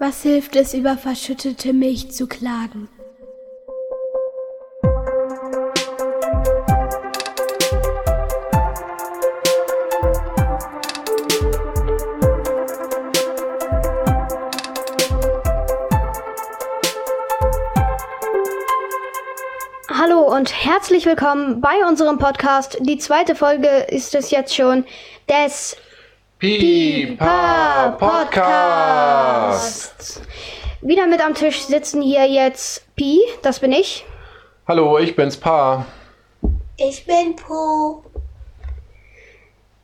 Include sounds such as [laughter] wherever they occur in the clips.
Was hilft es, über verschüttete Milch zu klagen? Hallo und herzlich willkommen bei unserem Podcast. Die zweite Folge ist es jetzt schon des Pipa Podcast. Wieder mit am Tisch sitzen hier jetzt Pi, das bin ich. Hallo, ich bin's Pa. Ich bin Po.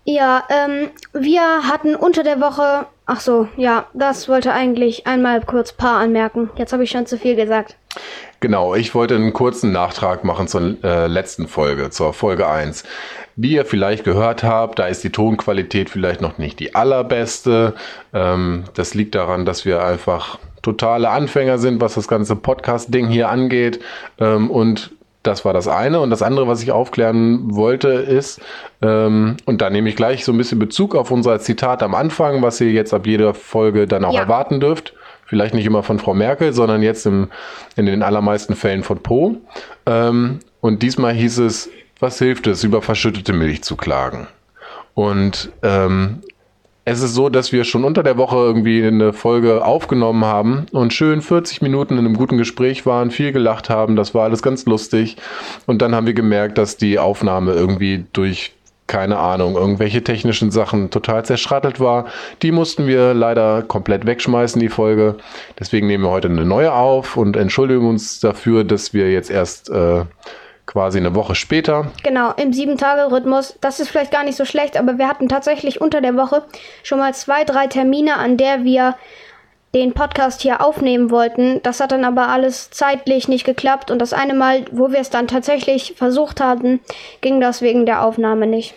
Ja, ähm, wir hatten unter der Woche. Ach so, ja, das wollte eigentlich einmal kurz Pa anmerken. Jetzt habe ich schon zu viel gesagt. Genau, ich wollte einen kurzen Nachtrag machen zur äh, letzten Folge, zur Folge 1. Wie ihr vielleicht gehört habt, da ist die Tonqualität vielleicht noch nicht die allerbeste. Ähm, das liegt daran, dass wir einfach totale Anfänger sind, was das ganze Podcast-Ding hier angeht. Ähm, und das war das eine. Und das andere, was ich aufklären wollte, ist, ähm, und da nehme ich gleich so ein bisschen Bezug auf unser Zitat am Anfang, was ihr jetzt ab jeder Folge dann auch Ja. erwarten dürft. Vielleicht nicht immer von Frau Merkel, sondern jetzt im, in den allermeisten Fällen von Po. Ähm, und diesmal hieß es, was hilft es, über verschüttete Milch zu klagen? Und ähm, es ist so, dass wir schon unter der Woche irgendwie eine Folge aufgenommen haben und schön 40 Minuten in einem guten Gespräch waren, viel gelacht haben, das war alles ganz lustig. Und dann haben wir gemerkt, dass die Aufnahme irgendwie durch, keine Ahnung, irgendwelche technischen Sachen total zerschrattelt war. Die mussten wir leider komplett wegschmeißen, die Folge. Deswegen nehmen wir heute eine neue auf und entschuldigen uns dafür, dass wir jetzt erst äh, quasi eine Woche später Genau, im Sieben-Tage-Rhythmus. Das ist vielleicht gar nicht so schlecht, aber wir hatten tatsächlich unter der Woche schon mal zwei, drei Termine, an der wir den Podcast hier aufnehmen wollten. Das hat dann aber alles zeitlich nicht geklappt. Und das eine Mal, wo wir es dann tatsächlich versucht hatten, ging das wegen der Aufnahme nicht.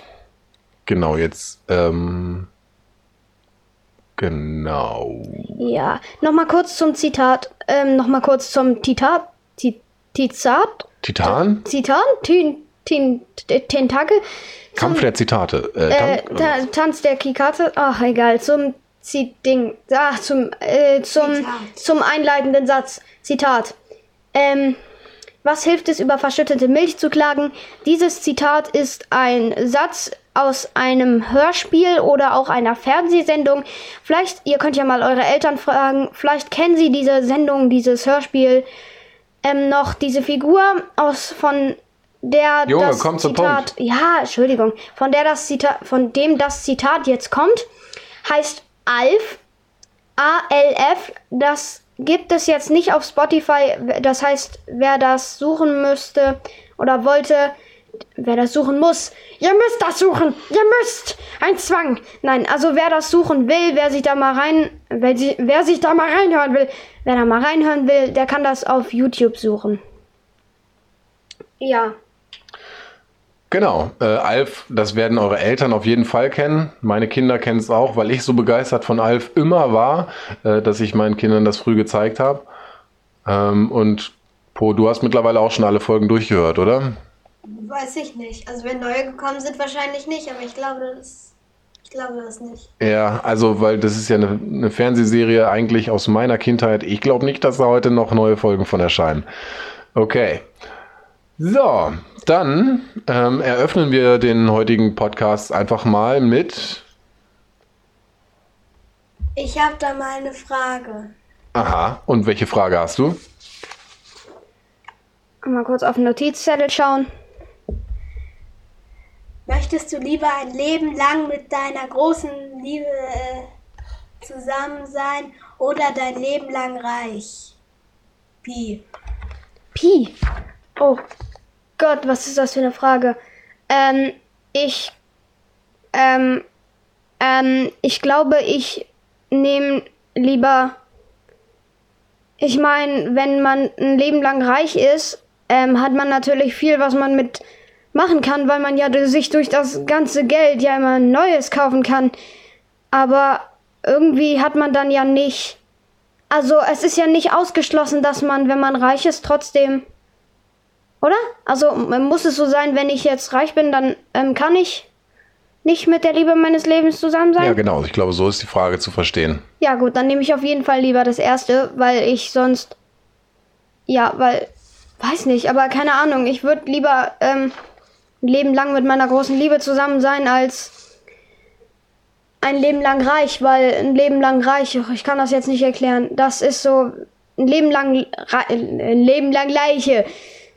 Genau, jetzt, ähm, genau. Ja, nochmal kurz zum Zitat. Ähm, nochmal kurz zum Titat. Ti- Titan? Tin, tin, Tentakel? Kampf der Zitate. Äh, Äh, Tan- ta Tanz der Kikate? Ach, egal. Zum Ding. Ach, zum, äh, zum, Zitat. zum einleitenden Satz. Zitat. Ähm, was hilft es, über verschüttete Milch zu klagen? Dieses Zitat ist ein Satz aus einem Hörspiel oder auch einer Fernsehsendung. Vielleicht, ihr könnt ja mal eure Eltern fragen, vielleicht kennen sie diese Sendung, dieses Hörspiel ähm, noch, diese Figur aus von der Junge, das komm zum Zitat, ja, Entschuldigung, von der das Zitat, von dem das Zitat jetzt kommt, heißt Alf, A-L-F, das gibt es jetzt nicht auf Spotify, das heißt, wer das suchen müsste oder wollte, wer das suchen muss, ihr müsst das suchen, ihr müsst, ein Zwang. Nein, also wer das suchen will, wer sich da mal rein, wer, wer sich da mal reinhören will, wer da mal reinhören will, der kann das auf YouTube suchen. Ja. Genau, äh, Alf, das werden eure Eltern auf jeden Fall kennen. Meine Kinder kennen es auch, weil ich so begeistert von Alf immer war, äh, dass ich meinen Kindern das früh gezeigt habe. Ähm, und Po, du hast mittlerweile auch schon alle Folgen durchgehört, oder? Weiß ich nicht. Also wenn neue gekommen sind, wahrscheinlich nicht, aber ich glaube das. Ich glaube das nicht. Ja, also, weil das ist ja eine, eine Fernsehserie eigentlich aus meiner Kindheit. Ich glaube nicht, dass da heute noch neue Folgen von erscheinen. Okay. So, dann ähm, eröffnen wir den heutigen Podcast einfach mal mit. Ich habe da mal eine Frage. Aha, und welche Frage hast du? Mal kurz auf den Notizzettel schauen. Möchtest du lieber ein Leben lang mit deiner großen Liebe äh, zusammen sein oder dein Leben lang reich? Pi. Pi. Oh Gott, was ist das für eine Frage? Ähm, ich, ähm, ähm, ich glaube, ich nehme lieber. Ich meine, wenn man ein Leben lang reich ist, ähm, hat man natürlich viel, was man mit machen kann, weil man ja sich durch das ganze Geld ja immer Neues kaufen kann. Aber irgendwie hat man dann ja nicht. Also es ist ja nicht ausgeschlossen, dass man, wenn man reich ist, trotzdem. Oder? Also muss es so sein, wenn ich jetzt reich bin, dann ähm, kann ich nicht mit der Liebe meines Lebens zusammen sein? Ja, genau. Ich glaube, so ist die Frage zu verstehen. Ja, gut, dann nehme ich auf jeden Fall lieber das erste, weil ich sonst. Ja, weil. Weiß nicht, aber keine Ahnung. Ich würde lieber ähm, ein Leben lang mit meiner großen Liebe zusammen sein, als ein Leben lang reich, weil ein Leben lang reich, ich kann das jetzt nicht erklären. Das ist so ein Leben lang, ein Leben lang Leiche.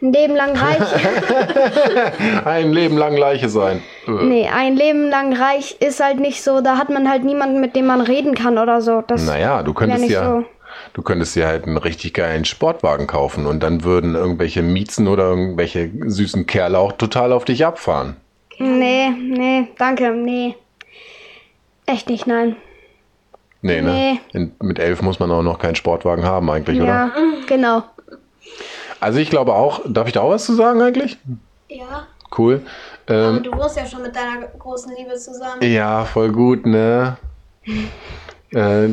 Ein Leben lang reich. [laughs] Ein Leben lang Leiche sein. Äh. nee, ein Leben lang reich ist halt nicht so, da hat man halt niemanden, mit dem man reden kann oder so. Das Naja, du könntest nicht ja. so. Du könntest dir halt einen richtig geilen Sportwagen kaufen und dann würden irgendwelche Miezen oder irgendwelche süßen Kerle auch total auf dich abfahren. Nee, nee, danke, nee. Echt nicht, nein. Nee, Nee. ne? In, mit elf muss man auch noch keinen Sportwagen haben eigentlich, oder? Ja, genau. Also ich glaube auch, darf ich da auch was zu sagen eigentlich? Ja. Cool. Aber Ähm, du wohnst ja schon mit deiner großen Liebe zusammen. ja, voll gut, ne? [laughs] äh,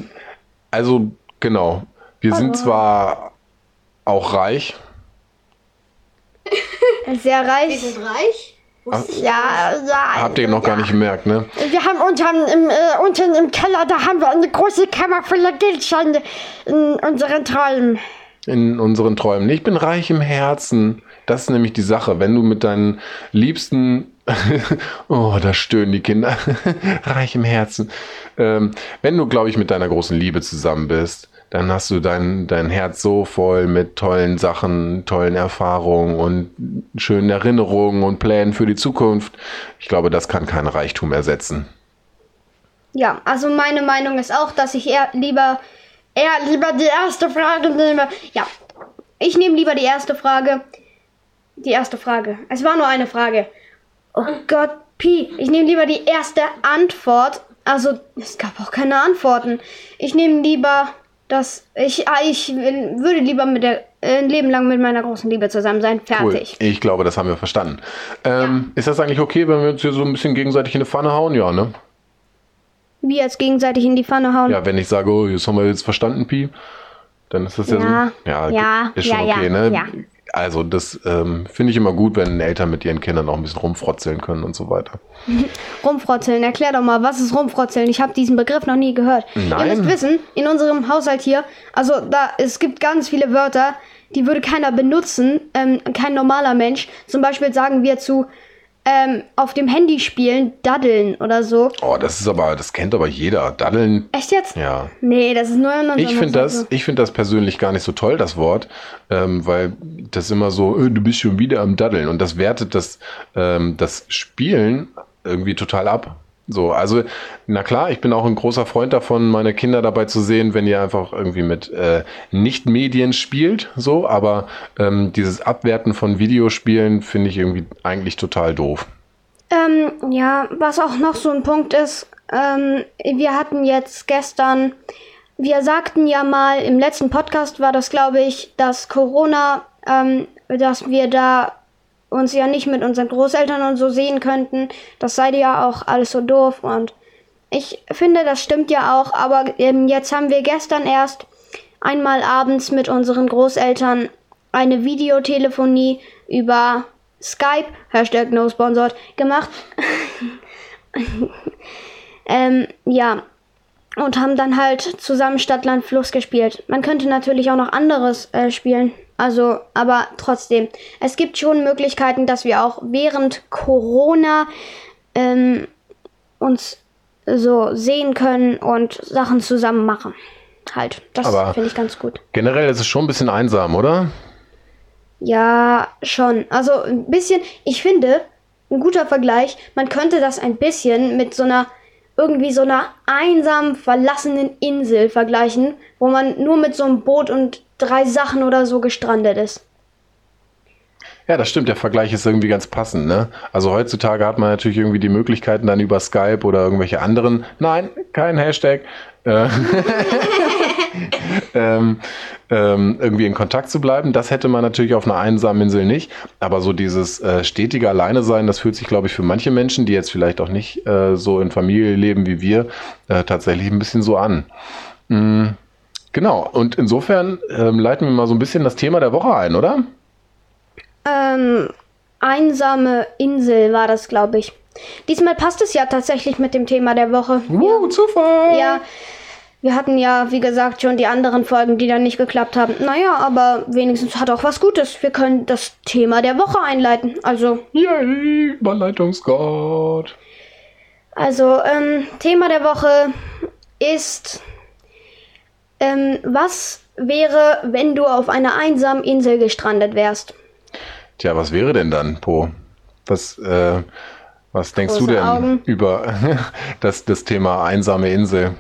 also, genau. Wir sind zwar auch reich. [laughs] Sehr Wir reich. sind reich. Ja, ja. Habt ihr noch gar nicht gemerkt, ne? Wir haben unten im, äh, unten im Keller, da haben wir eine große Kammer voller Geldscheine in unseren Träumen. in unseren Träumen. Ich bin reich im Herzen. Das ist nämlich die Sache. Wenn du mit deinen Liebsten, [laughs] oh, da stöhnen die Kinder, [laughs] reich im Herzen. Ähm, wenn du, glaube ich, mit deiner großen Liebe zusammen bist, dann hast du dein, dein Herz so voll mit tollen Sachen, tollen Erfahrungen und schönen Erinnerungen und Plänen für die Zukunft. Ich glaube, das kann kein Reichtum ersetzen. Ja, also meine Meinung ist auch, dass ich eher lieber, eher lieber die erste Frage nehme. Ja, ich nehme lieber die erste Frage. Die erste Frage. Es war nur eine Frage. Oh Gott, Pi, ich nehme lieber die erste Antwort. Also, es gab auch keine Antworten. Ich nehme lieber das. Ich, ah, ich würde lieber mit der, äh, ein Leben lang mit meiner großen Liebe zusammen sein. Cool. Fertig. Ich glaube, das haben wir verstanden. Ähm, Ist das eigentlich okay, wenn wir uns hier so ein bisschen gegenseitig in die Pfanne hauen? Ja, ne? Wie jetzt gegenseitig in die Pfanne hauen. Ja, wenn ich sage, oh, das haben wir jetzt verstanden, Pi, dann ist das ja, Ja, so. Ja, ja, ist schon ja, okay, ja, ne? Also, das ähm, finde ich immer gut, wenn Eltern mit ihren Kindern auch ein bisschen rumfrotzeln können und so weiter. [laughs] Rumfrotzeln, erklär doch mal, was ist Rumfrotzeln? Ich habe diesen Begriff noch nie gehört. Nein. Ihr müsst wissen, in unserem Haushalt hier, also da, es gibt ganz viele Wörter, die würde keiner benutzen, ähm, kein normaler Mensch. Zum Beispiel sagen wir zu ähm, auf dem Handy spielen, daddeln oder so. Oh, das ist aber, das kennt aber jeder. Daddeln, Echt jetzt? ja. Nee, das ist nur in unserem Ich finde das, ich finde das persönlich gar nicht so toll, das Wort, ähm, weil das immer so, äh, du bist schon wieder am Daddeln und das wertet das, ähm, das Spielen irgendwie total ab. So, also, na klar, ich bin auch ein großer Freund davon, meine Kinder dabei zu sehen, wenn ihr einfach irgendwie mit äh, Nicht-Medien spielt, so, aber ähm, dieses Abwerten von Videospielen finde ich irgendwie eigentlich total doof. Ähm, ja, was auch noch so ein Punkt ist, ähm, wir hatten jetzt gestern, wir sagten ja mal, im letzten Podcast war das, glaube ich, dass Corona, ähm, dass wir da uns ja nicht mit unseren Großeltern und so sehen könnten. Das sei ja auch alles so doof und ich finde, das stimmt ja auch, aber ähm, jetzt haben wir gestern erst einmal abends mit unseren Großeltern eine Videotelefonie über Skype, Hashtag no sponsored, gemacht. [laughs] ähm, ja. Und haben dann halt zusammen Stadt, Land, Fluss gespielt. Man könnte natürlich auch noch anderes äh, spielen. Also, aber trotzdem. Es gibt schon Möglichkeiten, dass wir auch während Corona ähm, uns so sehen können und Sachen zusammen machen. Halt. Das finde ich ganz gut. Generell ist es schon ein bisschen einsam, oder? Ja, schon. Also ein bisschen, ich finde, ein guter Vergleich, man könnte das ein bisschen mit so einer, irgendwie so einer einsamen, verlassenen Insel vergleichen, wo man nur mit so einem Boot und drei Sachen oder so gestrandet ist. Ja, das stimmt. Der Vergleich ist irgendwie ganz passend. Ne? Also heutzutage hat man natürlich irgendwie die Möglichkeiten dann über Skype oder irgendwelche anderen. Nein, kein Hashtag. Äh, [laughs] [laughs] ähm, ähm, irgendwie in Kontakt zu bleiben. Das hätte man natürlich auf einer einsamen Insel nicht. Aber so dieses äh, stetige Alleine sein, das fühlt sich, glaube ich, für manche Menschen, die jetzt vielleicht auch nicht äh, so in Familie leben wie wir, äh, tatsächlich ein bisschen so an. Mm, genau. Und insofern ähm, leiten wir mal so ein bisschen das Thema der Woche ein, oder? Ähm, einsame Insel war das, glaube ich. Diesmal passt es ja tatsächlich mit dem Thema der Woche. Uh, Zufall! Ja, wir hatten ja, wie gesagt, schon die anderen Folgen, die dann nicht geklappt haben. Naja, aber wenigstens hat auch was Gutes. Wir können das Thema der Woche einleiten. Also, Yay, Überleitungsgott. also ähm, Thema der Woche ist, ähm, was wäre, wenn du auf einer einsamen Insel gestrandet wärst? Tja, was wäre denn dann, Po? Was, äh, was denkst du Große denn Augen. über [laughs] das, das Thema einsame Insel?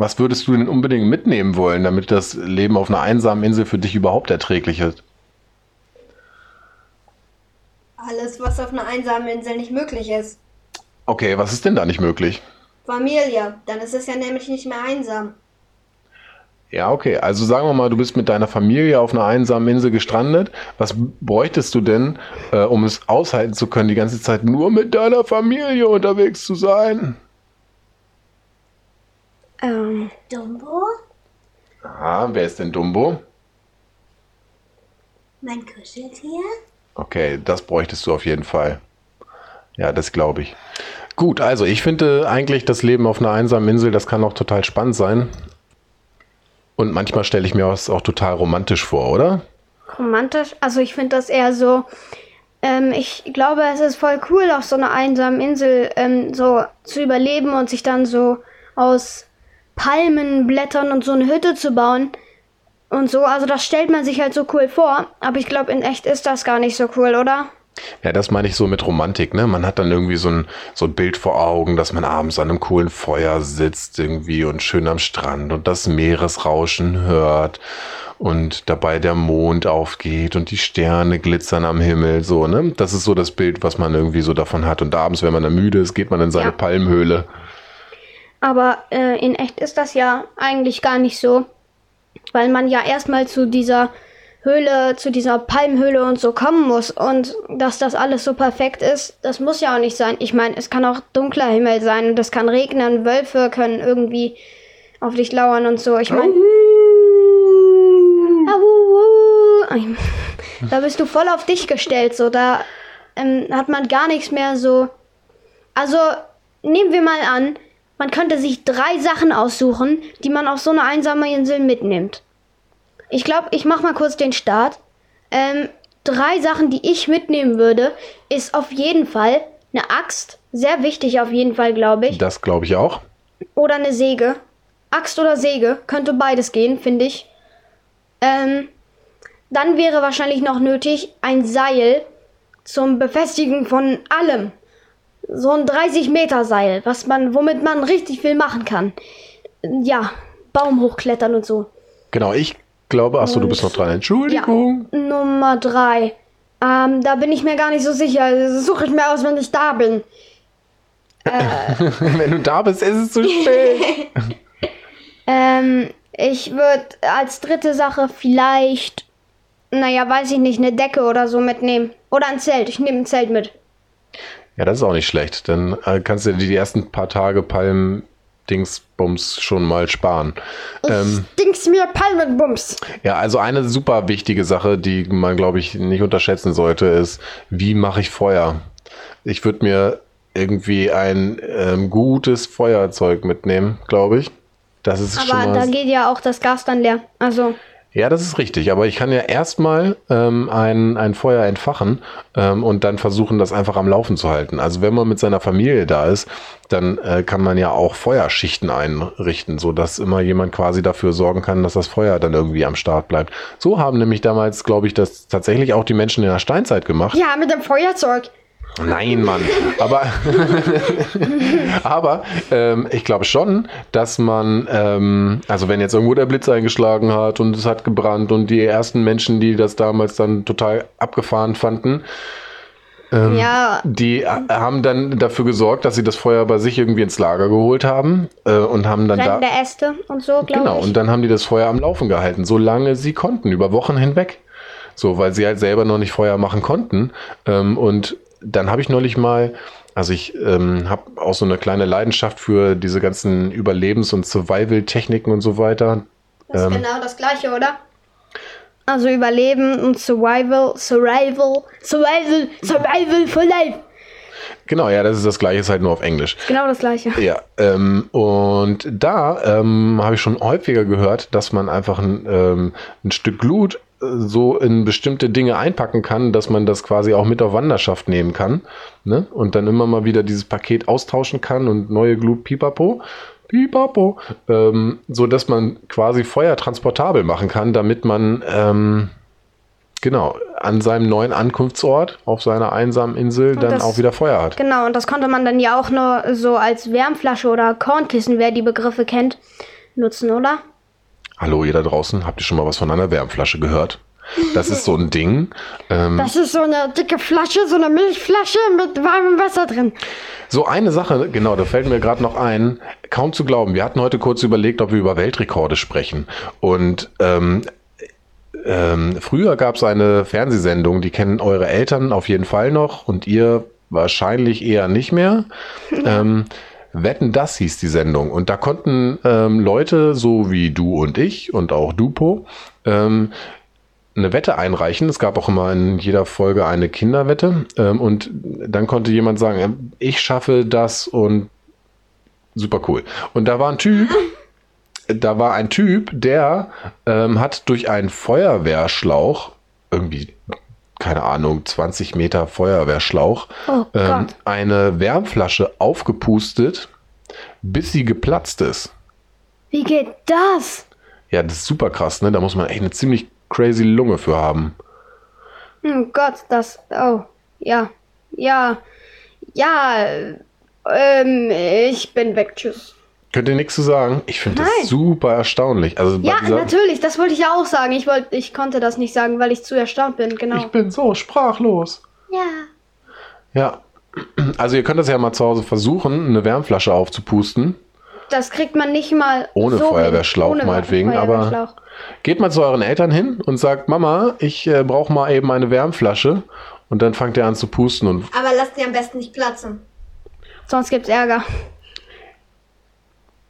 Was würdest du denn unbedingt mitnehmen wollen, damit das Leben auf einer einsamen Insel für dich überhaupt erträglich ist? Alles, was auf einer einsamen Insel nicht möglich ist. Okay, was ist denn da nicht möglich? Familie, dann ist es ja nämlich nicht mehr einsam. Ja, okay. Also sagen wir mal, du bist mit deiner Familie auf einer einsamen Insel gestrandet. Was bräuchtest du denn, äh, um es aushalten zu können, die ganze Zeit nur mit deiner Familie unterwegs zu sein? Ähm, Dumbo? Ah, wer ist denn Dumbo? Mein Kuscheltier? Okay, das bräuchtest du auf jeden Fall. Ja, das glaube ich. Gut, also ich finde eigentlich das Leben auf einer einsamen Insel, das kann auch total spannend sein. Und manchmal stelle ich mir das auch total romantisch vor, oder? romantisch. Also ich finde das eher so. Ähm, ich glaube, es ist voll cool, auf so einer einsamen Insel ähm, so zu überleben und sich dann so aus Palmenblättern und so eine Hütte zu bauen. Und so, also das stellt man sich halt so cool vor. Aber ich glaube, in echt ist das gar nicht so cool, oder? Ja, das meine ich so mit Romantik, ne? Man hat dann irgendwie so ein, so ein Bild vor Augen, dass man abends an einem coolen Feuer sitzt irgendwie und schön am Strand und das Meeresrauschen hört und dabei der Mond aufgeht und die Sterne glitzern am Himmel, so, ne? Das ist so das Bild, was man irgendwie so davon hat. Und abends, wenn man dann müde ist, geht man in seine Ja. Palmhöhle. Aber äh, in echt ist das ja eigentlich gar nicht so. Weil man ja erstmal zu dieser Höhle, zu dieser Palmhöhle und so kommen muss. Und dass das alles so perfekt ist, das muss ja auch nicht sein. Ich meine, es kann auch dunkler Himmel sein und es kann regnen, Wölfe können irgendwie auf dich lauern und so. Ich meine. [laughs] Da bist du voll auf dich gestellt, so. Da ähm, hat man gar nichts mehr so. Also, nehmen wir mal an, man könnte sich drei Sachen aussuchen, die man auf so eine einsame Insel mitnimmt. Ich glaube, ich mach mal kurz den Start. Ähm, drei Sachen, die ich mitnehmen würde, ist auf jeden Fall eine Axt. Sehr wichtig auf jeden Fall, glaube ich. Das glaube ich auch. Oder eine Säge. Axt oder Säge. Könnte beides gehen, finde ich. Ähm, dann wäre wahrscheinlich noch nötig ein Seil zum Befestigen von allem. So ein 30 Meter Seil, was man, womit man richtig viel machen kann. Ja, Baum hochklettern und so. Genau, ich glaube, achso, du bist noch dran. Entschuldigung. Nummer drei. Ähm, da bin ich mir gar nicht so sicher. Das suche ich mir aus, wenn ich da bin. [laughs] Wenn du da bist, ist es zu spät. [laughs] Ähm, ich würde als dritte Sache vielleicht, naja, weiß ich nicht, eine Decke oder so mitnehmen. Oder ein Zelt. Ich nehme ein Zelt mit. Ja, das ist auch nicht schlecht. Dann äh, kannst du dir die ersten paar Tage Palm-Dingsbums schon mal sparen. Ähm, Dings mir Palmenbums. ja, also eine super wichtige Sache, die man, glaube ich, nicht unterschätzen sollte, ist, wie mache ich Feuer? Ich würde mir irgendwie ein ähm, gutes Feuerzeug mitnehmen, glaube ich. Das ist schon Aber mal da geht ja auch das Gas dann leer. Also, Ja, das ist richtig. Aber ich kann ja erstmal ähm, ein, ein Feuer entfachen ähm, und dann versuchen, das einfach am Laufen zu halten. Also wenn man mit seiner Familie da ist, dann äh, kann man ja auch Feuerschichten einrichten, sodass immer jemand quasi dafür sorgen kann, dass das Feuer dann irgendwie am Start bleibt. So haben nämlich damals, glaube ich, das tatsächlich auch die Menschen in der Steinzeit gemacht. ja, mit dem Feuerzeug. Nein, Mann. Aber, [laughs] aber ähm, ich glaube schon, dass man, ähm, also wenn jetzt irgendwo der Blitz eingeschlagen hat und es hat gebrannt und die ersten Menschen, die das damals dann total abgefahren fanden, ähm, Ja. die äh, haben dann dafür gesorgt, dass sie das Feuer bei sich irgendwie ins Lager geholt haben äh, und haben dann da. Brennende Äste und so, glaube Genau, ich. und dann haben die das Feuer am Laufen gehalten, solange sie konnten, über Wochen hinweg. So, weil sie halt selber noch nicht Feuer machen konnten. Ähm, und dann habe ich neulich mal, also ich ähm, habe auch so eine kleine Leidenschaft für diese ganzen Überlebens- und Survival-Techniken und so weiter. Das ist Ähm, genau das gleiche, oder? Also Überleben und Survival, Survival, Survival, Survival for Life. Genau, ja, das ist das gleiche, ist halt nur auf Englisch. Genau das gleiche. Ja, ähm, und da ähm, habe ich schon häufiger gehört, dass man einfach ein, ähm, ein Stück Glut so in bestimmte Dinge einpacken kann, dass man das quasi auch mit auf Wanderschaft nehmen kann. Ne? Und dann immer mal wieder dieses Paket austauschen kann und neue Glut pipapo. Pipapo. Ähm, so dass man quasi Feuer transportabel machen kann, damit man ähm, genau an seinem neuen Ankunftsort auf seiner einsamen Insel dann das- auch wieder Feuer hat. Genau, und das konnte man dann ja auch nur so als Wärmflasche oder Kornkissen, wer die Begriffe kennt, nutzen, oder? Hallo ihr da draußen, habt ihr schon mal was von einer Wärmflasche gehört? Das ist so ein Ding. Ähm, Das ist so eine dicke Flasche, so eine Milchflasche mit warmem Wasser drin. so eine Sache, genau, da fällt mir gerade noch ein, kaum zu glauben. Wir hatten heute kurz überlegt, ob wir über Weltrekorde sprechen. Und ähm, ähm, früher gab es eine Fernsehsendung, die kennen eure Eltern auf jeden Fall noch und ihr wahrscheinlich eher nicht mehr. [laughs] Wetten, das hieß die Sendung. Und da konnten ähm, Leute, so wie du und ich und auch Dupo, ähm, eine Wette einreichen. Es gab auch immer in jeder Folge eine Kinderwette. Ähm, und dann konnte jemand sagen, ähm, ich schaffe das und super cool. Und da war ein Typ, [laughs] da war ein Typ, der ähm, hat durch einen Feuerwehrschlauch irgendwie keine Ahnung, 20 Meter Feuerwehrschlauch, Oh ähm, eine Wärmflasche aufgepustet, bis sie geplatzt ist. Wie geht das? Ja, das ist super krass, ne? Da muss man echt eine ziemlich crazy Lunge für haben. Oh Gott, das. Oh, ja. Ja. Ja. Ähm, ich bin weg. Tschüss. Könnt ihr nichts zu sagen? Ich finde das super erstaunlich. Also Ja, dieser, natürlich, das wollte ich ja auch sagen. Ich, wollte, ich konnte das nicht sagen, weil ich zu erstaunt bin, genau. Ich bin so sprachlos. ja. Ja. Also ihr könnt das ja mal zu Hause versuchen, eine Wärmflasche aufzupusten. Das kriegt man nicht mal. Ohne so. Feuerwehrschlauch Ohne meinetwegen, Feuerwehrschlauch. aber geht mal zu euren Eltern hin und sagt, Mama, ich äh, brauche mal eben eine Wärmflasche. Und dann fangt ihr an zu pusten und Aber lass die am besten nicht platzen. Sonst gibt's Ärger.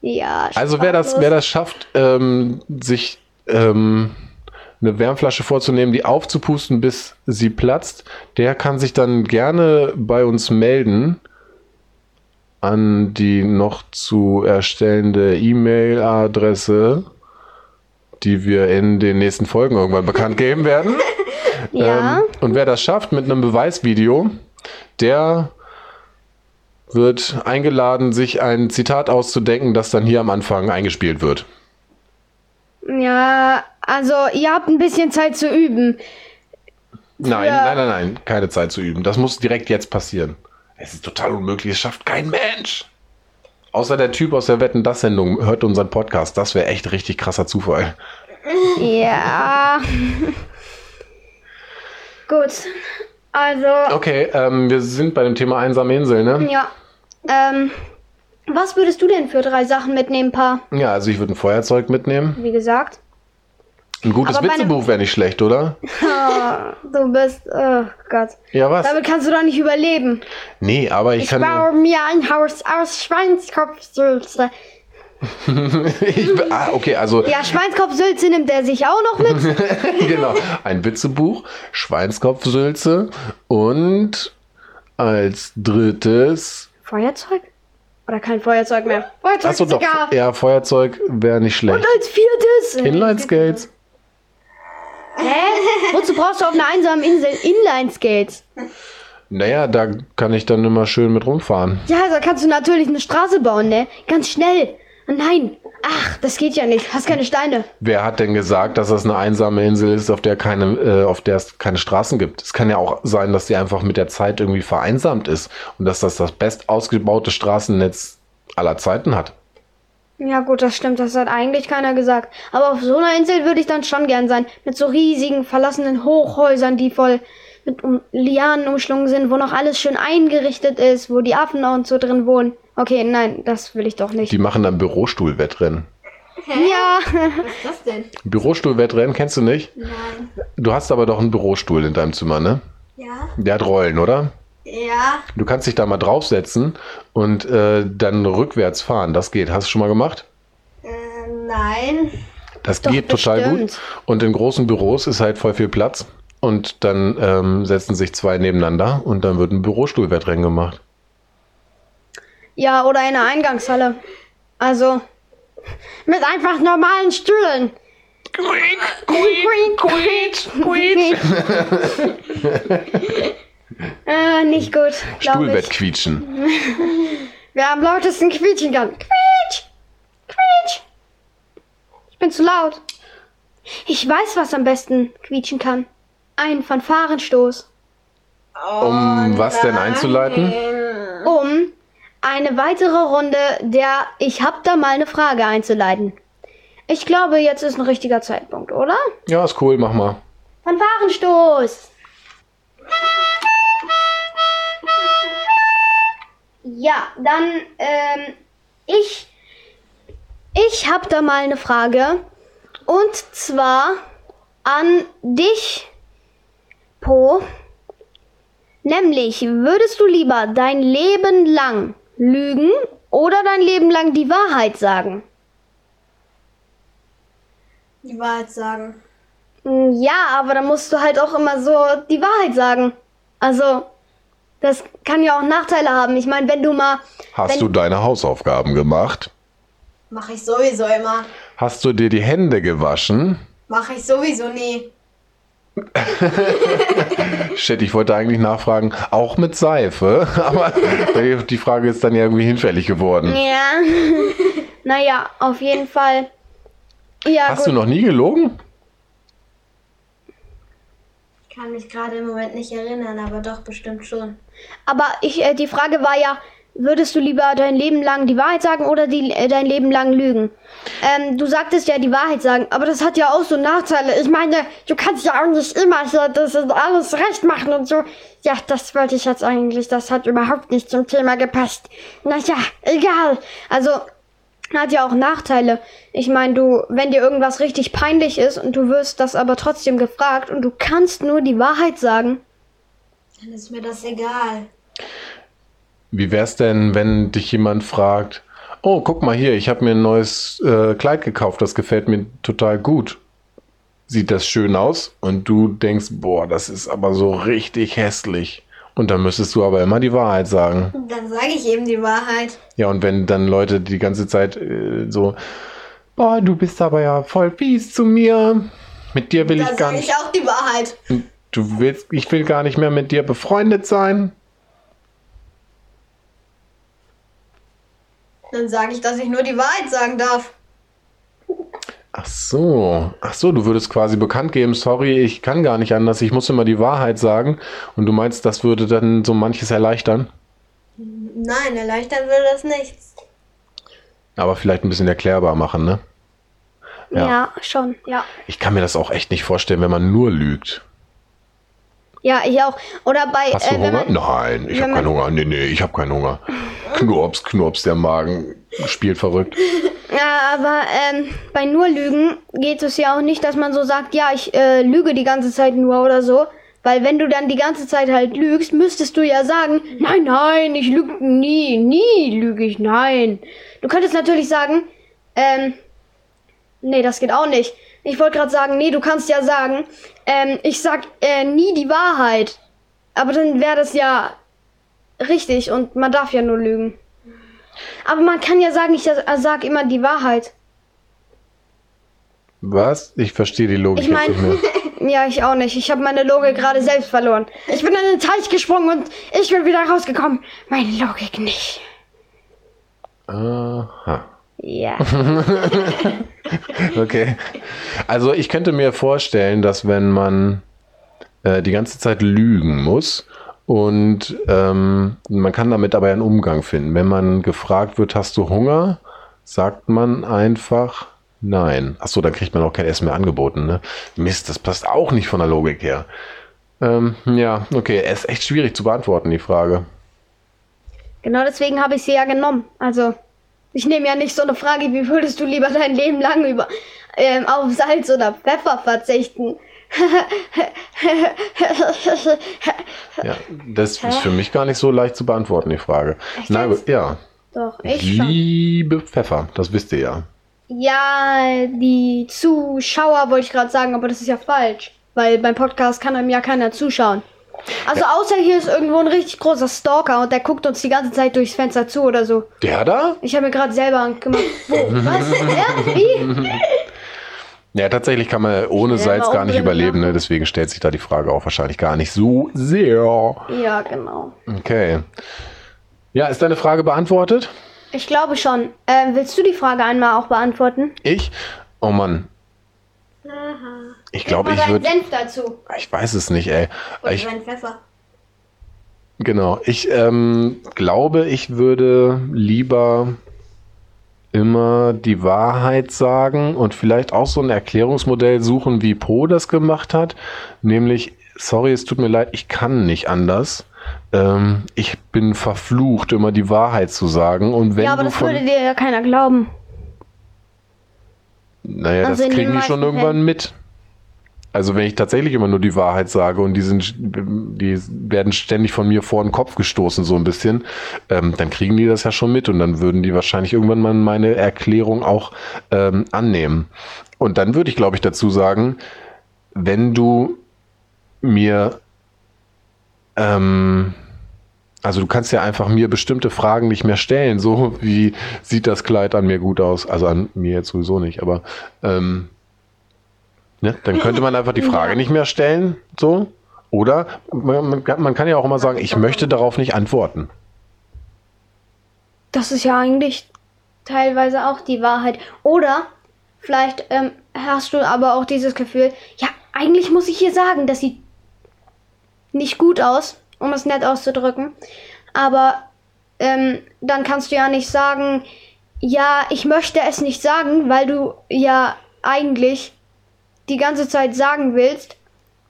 Ja. Also wer das, sprachlos. wer das schafft, ähm, sich ähm, eine Wärmflasche vorzunehmen, die aufzupusten, bis sie platzt, der kann sich dann gerne bei uns melden an die noch zu erstellende E-Mail-Adresse, die wir in den nächsten Folgen irgendwann bekannt geben werden. [laughs] Ja. Ähm, und wer das schafft mit einem Beweisvideo, der wird eingeladen, sich ein Zitat auszudenken, das dann hier am Anfang eingespielt wird. Ja, also ihr habt ein bisschen Zeit zu üben. Nein, Ja. nein, nein, nein, keine Zeit zu üben. Das muss direkt jetzt passieren. Es ist total unmöglich, es schafft kein Mensch. Außer der Typ aus der Wetten das Sendung hört unseren Podcast. Das wäre echt richtig krasser Zufall. Ja. [laughs] Gut. Also, Okay, ähm, wir sind bei dem Thema einsame Insel, ne? ja. Ähm, was würdest du denn für drei Sachen mitnehmen, Pa? Ja, also ich würde ein Feuerzeug mitnehmen. Wie gesagt. Ein gutes Aber Witzebuch wäre nicht schlecht, oder? Ah, [laughs] du bist. Oh Gott. Ja, was? Damit kannst du doch nicht überleben. Nee, aber ich Ich kann. baue mir ein Haus aus Schweinskopfsülze. Ich, ah, okay, also Ja, Schweinskopfsülze nimmt er sich auch noch mit. [laughs] genau. Ein Witzebuch, Schweinskopfsülze und als drittes. Feuerzeug? Oder kein Feuerzeug mehr? Feuerzeug Achso, doch. egal. Ja, Feuerzeug wäre nicht schlecht. Und als viertes. Inline-Skates. Hä? Wozu brauchst du auf einer einsamen Insel Inline-Skates? Naja, da kann ich dann immer schön mit rumfahren. Ja, da kannst du natürlich eine Straße bauen, ne? Ganz schnell. Nein. Ach, das geht ja nicht. Hast keine Steine. Wer hat denn gesagt, dass das eine einsame Insel ist, auf der, keine, äh, auf der es keine Straßen gibt? Es kann ja auch sein, dass sie einfach mit der Zeit irgendwie vereinsamt ist und dass das das best ausgebaute Straßennetz aller Zeiten hat. Ja gut, das stimmt. Das hat eigentlich keiner gesagt. Aber auf so einer Insel würde ich dann schon gern sein. Mit so riesigen, verlassenen Hochhäusern, die voll mit um Lianen umschlungen sind, wo noch alles schön eingerichtet ist, wo die Affen und so drin wohnen. Okay, nein, das will ich doch nicht. Die machen dann Bürostuhlwettrennen. ja. Was ist das denn? Bürostuhlwettrennen kennst du nicht? Nein. Du hast aber doch einen Bürostuhl in deinem Zimmer, ne? Ja? Der hat Rollen, oder? Ja. Du kannst dich da mal draufsetzen und äh, dann rückwärts fahren. Das geht. Hast du schon mal gemacht? Äh, nein. Das Doch, geht total bestimmt. gut. Und in großen Büros ist halt voll viel Platz. Und dann ähm, setzen sich zwei nebeneinander und dann wird ein Bürostuhlwettrennen gemacht. Ja, oder in der Eingangshalle. Also, mit einfach normalen Stühlen. Quiet, quiet, quiet, quiet. Äh, nicht gut, Stuhlbett ich. quietschen. Wer am lautesten quietschen kann. Quietsch! Quietsch! Ich bin zu laut. Ich weiß, was am besten quietschen kann. Ein Fanfarenstoß. Um was denn einzuleiten? Um eine weitere Runde der Ich hab da mal eine Frage einzuleiten. Ich glaube, jetzt ist ein richtiger Zeitpunkt, oder? Ja, ist cool, mach mal. Fanfarenstoß! Ja, dann, ähm, ich, ich hab da mal eine Frage. Und zwar an dich, Po. Nämlich, würdest du lieber dein Leben lang lügen oder dein Leben lang die Wahrheit sagen? Die Wahrheit sagen. Mm, Ja, aber dann musst du halt auch immer so die Wahrheit sagen. Also, das kann ja auch Nachteile haben. Ich meine, wenn du mal. Hast du deine Hausaufgaben gemacht? Mache ich sowieso immer. Hast du dir die Hände gewaschen? Mache ich sowieso nie. [laughs] Shit, ich wollte eigentlich nachfragen, auch mit Seife, [laughs] aber die Frage ist dann ja irgendwie hinfällig geworden. Ja. [laughs] naja, auf jeden Fall. Ja, Hast gut. du noch nie gelogen? Ich kann mich gerade im Moment nicht erinnern, aber doch bestimmt schon. Aber ich, äh, die Frage war ja, würdest du lieber dein Leben lang die Wahrheit sagen oder die, äh, dein Leben lang lügen? Ähm, du sagtest ja die Wahrheit sagen, aber das hat ja auch so Nachteile. Ich meine, du kannst ja auch nicht immer hier das ist alles recht machen und so. Ja, das wollte ich jetzt eigentlich. Das hat überhaupt nicht zum Thema gepasst. Naja, egal. Also, hat ja auch Nachteile. Ich meine, du, wenn dir irgendwas richtig peinlich ist und du wirst das aber trotzdem gefragt und du kannst nur die Wahrheit sagen, Dann ist mir das egal. Wie wär's denn, wenn dich jemand fragt, oh, guck mal hier, ich habe mir ein neues äh, Kleid gekauft, das gefällt mir total gut. Sieht das schön aus? Und du denkst, boah, das ist aber so richtig hässlich. Und dann müsstest du aber immer die Wahrheit sagen. Dann sage ich eben die Wahrheit. Ja, und wenn dann Leute die ganze Zeit äh, so, boah, du bist aber ja voll fies zu mir. Mit dir will Dann ich gar sage nicht. ich auch die Wahrheit. Du willst, ich will gar nicht mehr mit dir befreundet sein. Dann sage ich, dass ich nur die Wahrheit sagen darf. Ach so, ach so, du würdest quasi bekannt geben, sorry, ich kann gar nicht anders, ich muss immer die Wahrheit sagen. Und du meinst, das würde dann so manches erleichtern? Nein, erleichtern würde das nichts. Aber vielleicht ein bisschen erklärbar machen, ne? ja, Ja. schon, ja. Ich kann mir das auch echt nicht vorstellen, wenn man nur lügt. Ja, ich auch. Oder bei, Hast du äh, Hunger? man, Nein, ich habe keinen Hunger. Nee, nee, ich habe keinen Hunger. Knurps, knurps, der Magen spielt verrückt. ja, aber ähm, bei nur Lügen geht es ja auch nicht, dass man so sagt, ja, ich äh, lüge die ganze Zeit nur oder so. Weil wenn du dann die ganze Zeit halt lügst, müsstest du ja sagen, nein, nein, ich lüge nie, nie lüge ich, nein. Du könntest natürlich sagen, ähm, nee, das geht auch nicht. Ich wollte gerade sagen, nee, du kannst ja sagen, ähm, ich sag äh, nie die Wahrheit. Aber dann wäre das ja richtig und man darf ja nur lügen. Aber man kann ja sagen, ich sa- sag immer die Wahrheit. Was? Ich verstehe die Logik Ich jetzt nicht mehr. meine, [laughs] ja, ich auch nicht. Ich habe meine Logik gerade selbst verloren. Ich bin in den Teich gesprungen und ich bin wieder rausgekommen. Meine Logik nicht. Aha. Ja. [laughs] Okay. Also ich könnte mir vorstellen, dass wenn man äh, die ganze Zeit lügen muss und ähm, man kann damit aber einen Umgang finden. Wenn man gefragt wird, hast du Hunger, sagt man einfach nein. Achso, dann kriegt man auch kein Essen mehr angeboten. Ne? Mist, das passt auch nicht von der Logik her. Ähm, ja, okay, es ist echt schwierig zu beantworten, die Frage. Genau deswegen habe ich sie ja genommen. Also, ich nehme ja nicht so eine Frage, wie würdest du lieber dein Leben lang über ähm, auf Salz oder Pfeffer verzichten? [laughs] Ja, das ist für mich gar nicht so leicht zu beantworten, die Frage. Echt Na jetzt? ja. Doch, Ich ich schon. liebe Pfeffer, das wisst ihr ja. Ja, die Zuschauer wollte ich gerade sagen, aber das ist ja falsch. Weil beim Podcast kann einem ja keiner zuschauen. Also außer hier ist irgendwo ein richtig großer Stalker und der guckt uns die ganze Zeit durchs Fenster zu oder so. Der da? Ich habe mir gerade selber gemacht. Wo? Was? Ja? Wie? Ja, tatsächlich kann man ohne Salz gar nicht überleben, ne? deswegen stellt sich da die Frage auch wahrscheinlich gar nicht so sehr. Ja, genau. Okay. Ja, ist deine Frage beantwortet? Ich glaube schon. Ähm, willst du die Frage einmal auch beantworten? Ich? Oh Mann. Ich glaube, ich würde. Senf dazu. Ich weiß es nicht, ey. Und Ich, Pfeffer. genau. Ich ähm, glaube, ich würde lieber immer die Wahrheit sagen und vielleicht auch so ein Erklärungsmodell suchen, wie Po das gemacht hat. Nämlich, sorry, es tut mir leid, ich kann nicht anders. Ähm, ich bin verflucht, immer die Wahrheit zu sagen. Und wenn ja, aber du das von, würde dir ja keiner glauben. Naja, Also das kriegen die schon irgendwann Fällen. mit. Also wenn ich tatsächlich immer nur die Wahrheit sage und die sind, die werden ständig von mir vor den Kopf gestoßen, so ein bisschen, ähm, dann kriegen die das ja schon mit und dann würden die wahrscheinlich irgendwann mal meine Erklärung auch ähm, annehmen. Und dann würde ich, glaube ich, dazu sagen, wenn du mir ähm, also du kannst ja einfach mir bestimmte Fragen nicht mehr stellen, so wie sieht das Kleid an mir gut aus? Also an mir jetzt sowieso nicht, aber ähm, ne, dann könnte man einfach die Frage nicht mehr stellen, so. Oder man, man, kann- ja auch immer sagen, ich möchte darauf nicht antworten. Das ist ja eigentlich teilweise auch die Wahrheit. Oder vielleicht ähm, hast du aber auch dieses Gefühl, ja, eigentlich muss ich hier sagen, das sieht nicht gut aus, um es nett auszudrücken. Aber ähm, dann kannst du ja nicht sagen, ja, ich möchte es nicht sagen, weil du ja eigentlich die ganze Zeit sagen willst,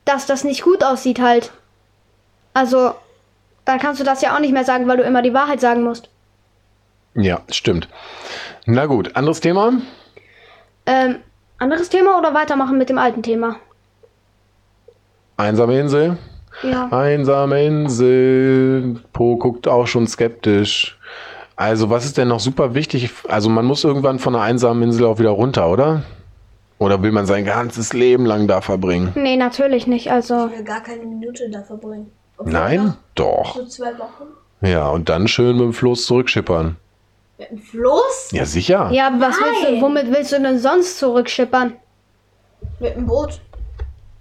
dass das nicht gut aussieht halt. Also, dann kannst du das ja auch nicht mehr sagen, weil du immer die Wahrheit sagen musst. Ja, stimmt. Na gut, anderes Thema? Ähm, anderes Thema oder weitermachen mit dem alten Thema? Einsame Insel. Ja. Einsame Insel. Po guckt auch schon skeptisch. Also, was ist denn noch super wichtig? Also, man muss irgendwann von einer einsamen Insel auch wieder runter, oder? Oder will man sein ganzes Leben lang da verbringen? Nee, natürlich nicht. Also, Ich will gar keine Minute da verbringen. Obwohl Nein? Doch. So zwei Wochen. Ja, und dann schön mit dem Floß zurückschippern. Mit dem Floß? Ja, sicher. ja, aber was willst du, Nein. womit willst du denn sonst zurückschippern? Mit dem Boot.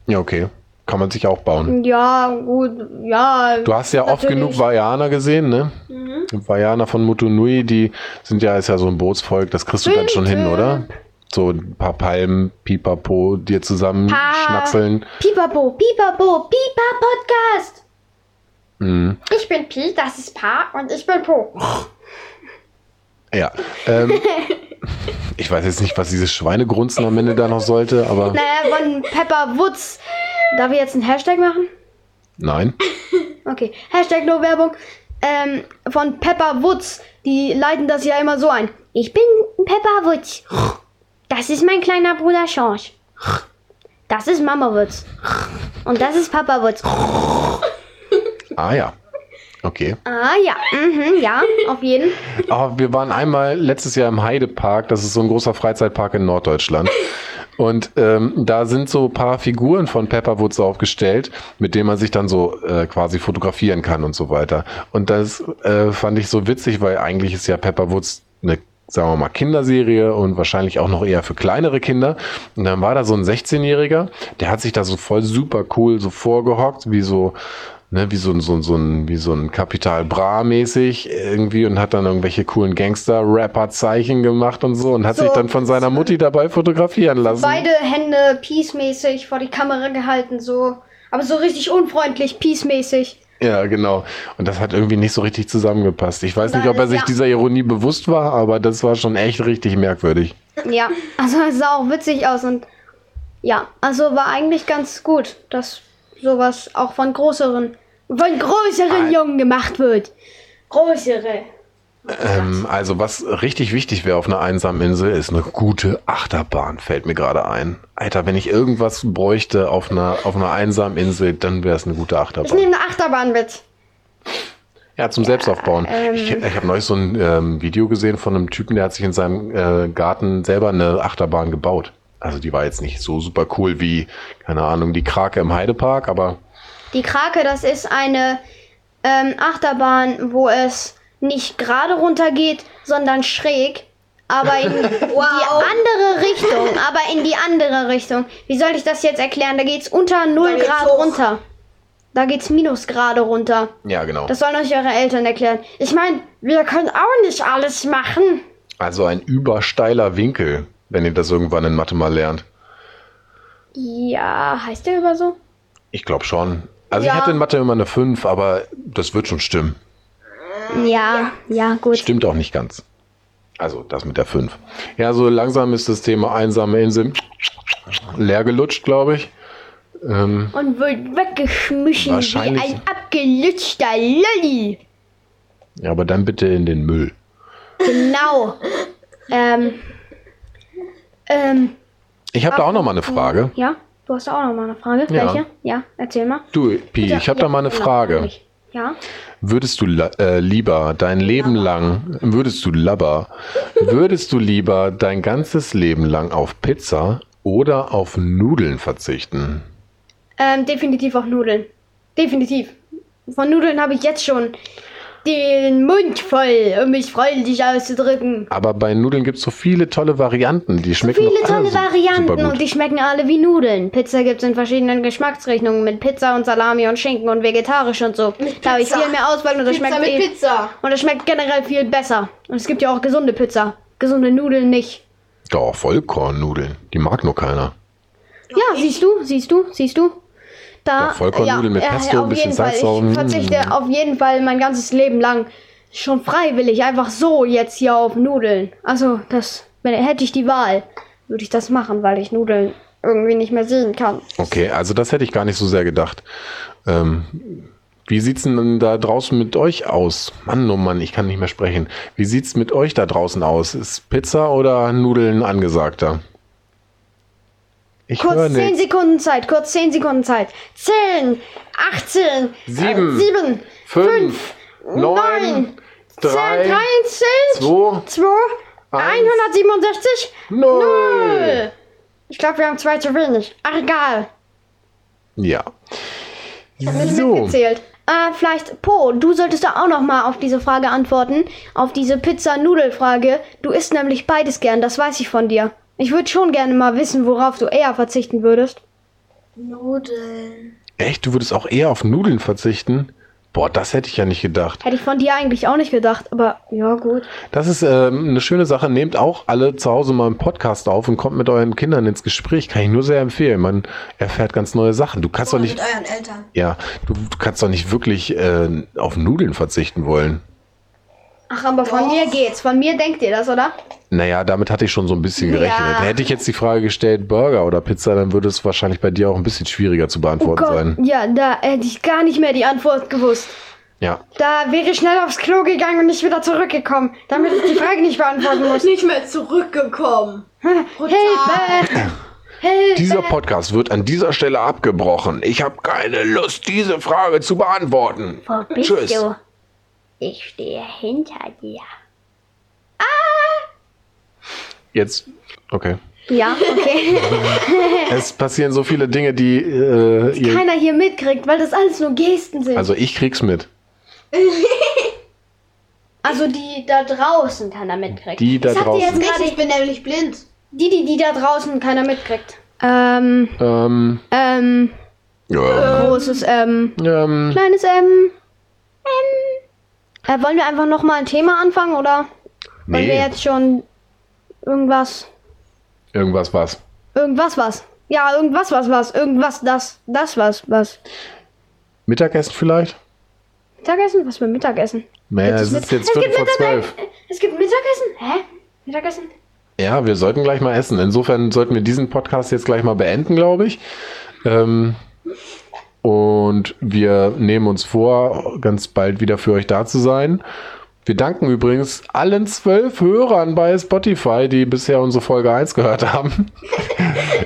Ja, okay. Kann man sich auch bauen. Ja, gut, ja. Du hast ja oft Natürlich. genug Vajana gesehen, ne? Mhm. Vajana von Mutunui, die sind ja, ist ja so ein Bootsvolk, das kriegst du dann schon hin, oder? So ein paar Palmen, Pipapo, dir zusammen Pa. schnackseln. Pipapo, Pipapo, Pipa Podcast. Mhm. Ich bin Pi, das ist Pa und ich bin Po. Ja. Ähm, [laughs] ich weiß jetzt nicht, was dieses Schweinegrunzen am Ende da noch sollte, aber Naja, von Pepper Woods. Darf ich jetzt einen Hashtag machen? nein. [laughs] Okay, Hashtag No Werbung. Ähm, von Pepper Woods. Die leiten das ja immer so ein. Ich bin Pepper Woods. Das ist mein kleiner Bruder George. Das ist Mama Woods. Und das ist Papa Woods. Ah ja. Okay. Ah ja, mhm, ja, auf jeden. Aber wir waren einmal letztes Jahr im Heidepark, das ist so ein großer Freizeitpark in Norddeutschland. Und ähm, da sind so ein paar Figuren von Pepperwoods aufgestellt, mit denen man sich dann so äh, quasi fotografieren kann und so weiter. Und das äh, fand ich so witzig, weil eigentlich ist ja Pepperwoods eine, sagen wir mal, Kinderserie und wahrscheinlich auch noch eher für kleinere Kinder. Und dann war da so ein 16-Jähriger, der hat sich da so voll super cool so vorgehockt, wie so ne, wie so, ein- so, so ein, wie so ein Kapital Bra mäßig irgendwie und hat dann irgendwelche coolen Gangster-Rapper-Zeichen gemacht und so und hat So. sich dann von seiner Mutti dabei fotografieren lassen. Beide Hände peacemäßig vor die Kamera gehalten, so. Aber so richtig unfreundlich, peacemäßig. Ja, genau. Und das hat irgendwie nicht so richtig zusammengepasst. Ich weiß nicht, Nein, ob er sich ja. dieser Ironie bewusst war, aber das war schon echt richtig merkwürdig. Ja, also es sah auch witzig aus und ja, also war eigentlich ganz gut, dass sowas auch von größeren, von größeren Ah. Jungen gemacht wird. Größere. Ähm, also was richtig wichtig wäre auf einer einsamen Insel, ist eine gute Achterbahn, fällt mir gerade ein. Alter, wenn ich irgendwas bräuchte auf einer, auf einer einsamen Insel, dann wäre es eine gute Ich Achterbahn. nehme eine Achterbahn mit. Ja, zum Selbstaufbauen. ähm, ich ich habe neulich so ein ähm, Video gesehen von einem Typen, der hat sich in seinem äh, Garten selber eine Achterbahn gebaut. Also die war jetzt nicht so super cool wie, keine Ahnung, die Krake im Heidepark, aber Die Krake, das ist eine ähm, Achterbahn, wo es nicht gerade runter geht, sondern schräg. Aber in die [laughs] andere Richtung. [laughs] Aber in die andere Richtung. Wie soll ich das jetzt erklären? Da geht's unter 0 geht's Grad hoch. runter. Da geht's Minusgrade runter. Ja, genau. Das sollen euch eure Eltern erklären. Ich meine, wir können auch nicht alles machen. Also ein übersteiler Winkel, wenn ihr das irgendwann in Mathe mal lernt. Ja, heißt der über so? Ich glaube schon. Also Ja. ich hatte in Mathe immer eine 5, aber das wird schon stimmen. Ja, ja, gut. Stimmt auch nicht ganz. Also das mit der 5. Ja, so langsam ist das Thema einsame Insel leer gelutscht, glaube ich. Ähm, Und wird weggeschmissen Wahrscheinlich- wie ein abgelutschter Lolli. ja, aber dann bitte in den Müll. Genau. ähm. Ähm. Ich habe da auch noch mal eine Frage. Ja, du hast auch noch mal eine Frage. Ja. Welche? Ja, erzähl mal. Du, Pi, ich habe da mal eine genau, Frage. Ja. Würdest du äh, lieber dein Leben lang, würdest du labber, würdest du lieber dein ganzes Leben lang auf Pizza oder auf Nudeln verzichten? Ähm, definitiv auch Nudeln. Definitiv. Von Nudeln habe ich jetzt schon den Mund voll, um mich freundlich auszudrücken. Aber bei Nudeln gibt es so viele tolle Varianten, die schmecken Viele doch alle tolle Varianten und die schmecken alle wie Nudeln. Pizza gibt's in verschiedenen Geschmacksrichtungen mit Pizza und Salami und Schinken und vegetarisch und so. Da habe ich viel mehr Auswahl und das Pizza schmeckt mit eh- Pizza. Und es schmeckt generell viel besser. Und es gibt ja auch gesunde Pizza. Gesunde Nudeln nicht. Doch, Vollkornnudeln, die mag nur keiner. Ja, siehst du, siehst du, siehst du. Da, Doch, Vollkornnudeln mit Pesto, ein auf bisschen jeden Fall. Salz drauf. Ich verzichte auf jeden Fall mein ganzes Leben lang schon freiwillig einfach so jetzt hier auf Nudeln. Also, das, wenn hätte ich die Wahl, würde ich das machen, weil ich Nudeln irgendwie nicht mehr sehen kann. Okay, also das hätte ich gar nicht so sehr gedacht. Ähm, wie sieht's denn da draußen mit euch aus? Mann, oh Mann, ich kann nicht mehr sprechen. Wie sieht's mit euch da draußen aus? Ist Pizza oder Nudeln angesagter? Ich Kurz 10 nichts. Sekunden Zeit, kurz 10 Sekunden Zeit. 10, 18, Sieben, 7, Fünf, neun, 10, drei, 13, zwei, 2, eins, 167, null. 0. Ich glaube, wir haben zwei zu wenig. Ach, egal. Ja. Nicht So, mitgezählt. Äh, vielleicht, Po, du solltest da auch noch mal auf diese Frage antworten. Auf diese Pizza-Nudel-Frage. Du isst nämlich beides gern, das weiß ich von dir. Ich würde schon gerne mal wissen, worauf du eher verzichten würdest. Nudeln. echt, du würdest auch eher auf Nudeln verzichten? Boah, das hätte ich ja nicht gedacht. Hätte ich von dir eigentlich auch nicht gedacht, aber ja, gut. Das ist ähm, eine schöne Sache. Nehmt auch alle zu Hause mal einen Podcast auf und kommt mit euren Kindern ins Gespräch. Kann ich nur sehr empfehlen. Man erfährt ganz neue Sachen. Du kannst doch nicht, Mit euren Eltern. ja, du, du kannst doch nicht wirklich äh, auf Nudeln verzichten wollen. Ach, aber von Doch. mir geht's. Von mir denkt ihr das, oder? Naja, damit hatte ich schon so ein bisschen Ja. gerechnet. Hätte ich jetzt die Frage gestellt, Burger oder Pizza, dann würde es wahrscheinlich bei dir auch ein bisschen schwieriger zu Oh beantworten Gott, sein. ja, da hätte ich gar nicht mehr die Antwort gewusst. Ja. Da wäre ich schnell aufs Klo gegangen und nicht wieder zurückgekommen, damit ich die Frage nicht beantworten muss. [laughs] Nicht mehr zurückgekommen. Hilfe! Hilfe! Dieser Podcast wird an dieser Stelle abgebrochen. Ich habe keine Lust, diese Frage zu beantworten. Wo bist Tschüss. du? Ich stehe hinter dir. Jetzt, okay. Ja, okay. [laughs] Es passieren so viele Dinge, die äh, ihr, Keiner hier mitkriegt, weil das alles nur Gesten sind. Also, also ich krieg's mit. [laughs] die da draußen keiner mitkriegt. Die da draußen. jetzt Nicht, gerade ich bin nämlich blind. die, die, die da draußen keiner mitkriegt. Ähm, Ähm, ähm, ja, großes M, ähm, kleines M, M. Äh, wollen wir einfach nochmal ein Thema anfangen oder wollen wir nee, jetzt schon irgendwas, irgendwas was. irgendwas was? Ja, irgendwas was was, irgendwas das, das was, was. Mittagessen vielleicht? Mittagessen? Was für Mittagessen? Naja, es ist jetzt es vor zwölf. Es gibt Mittagessen? Hä? Mittagessen? Ja, wir sollten gleich mal essen. Insofern sollten wir diesen Podcast jetzt gleich mal beenden, glaube ich. Ähm, und wir nehmen uns vor, ganz bald wieder für euch da zu sein. Wir danken übrigens allen zwölf Hörern bei Spotify, die bisher unsere Folge 1 gehört haben. [laughs]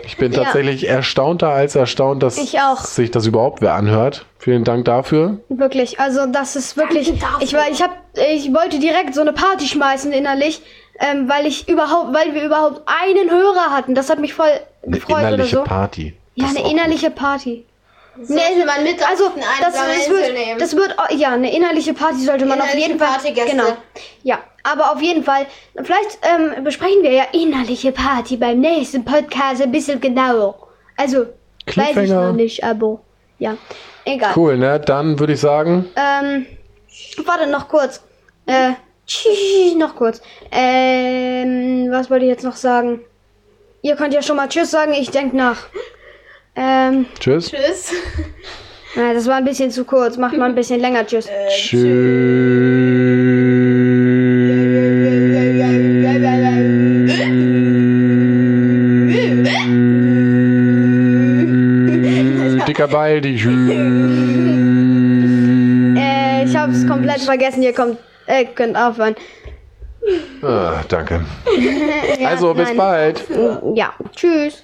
Ich bin Ja. tatsächlich erstaunter als erstaunt, dass Ich auch. sich das überhaupt wer anhört. Vielen Dank dafür. Wirklich, also das ist wirklich. Ich war, ich hab, ich wollte direkt so eine Party schmeißen innerlich, ähm, weil ich überhaupt, weil wir überhaupt einen Hörer hatten. Das hat mich voll Eine gefreut oder innerliche so. Party. ja, Das ist eine innerliche Party. Sollte man mit auf also das, das, wird, nehmen. das wird oh, ja eine innerliche Party sollte man auf Innerliche jeden Fall Partygäste. genau. Ja aber auf jeden Fall vielleicht ähm, besprechen wir ja innerliche Party beim nächsten Podcast ein bisschen genauer. Also weiß ich noch nicht aber ja egal. Cool, ne? Dann würde ich sagen, ähm warte noch kurz. Äh tschüss, noch kurz. Ähm was wollte ich jetzt noch sagen? Ihr könnt ja schon mal tschüss sagen ich denk nach ähm tschüss. Tschüss. [laughs] na, das war ein bisschen zu kurz macht mal ein bisschen länger tschüss Tschüss. Dicker Baldi. Äh, ich hab's komplett vergessen. Ihr kommt, äh, könnt aufhören. Ah, danke. [laughs] Ja, Also, bis nein. bald. Ja, tschüss. Tschüss.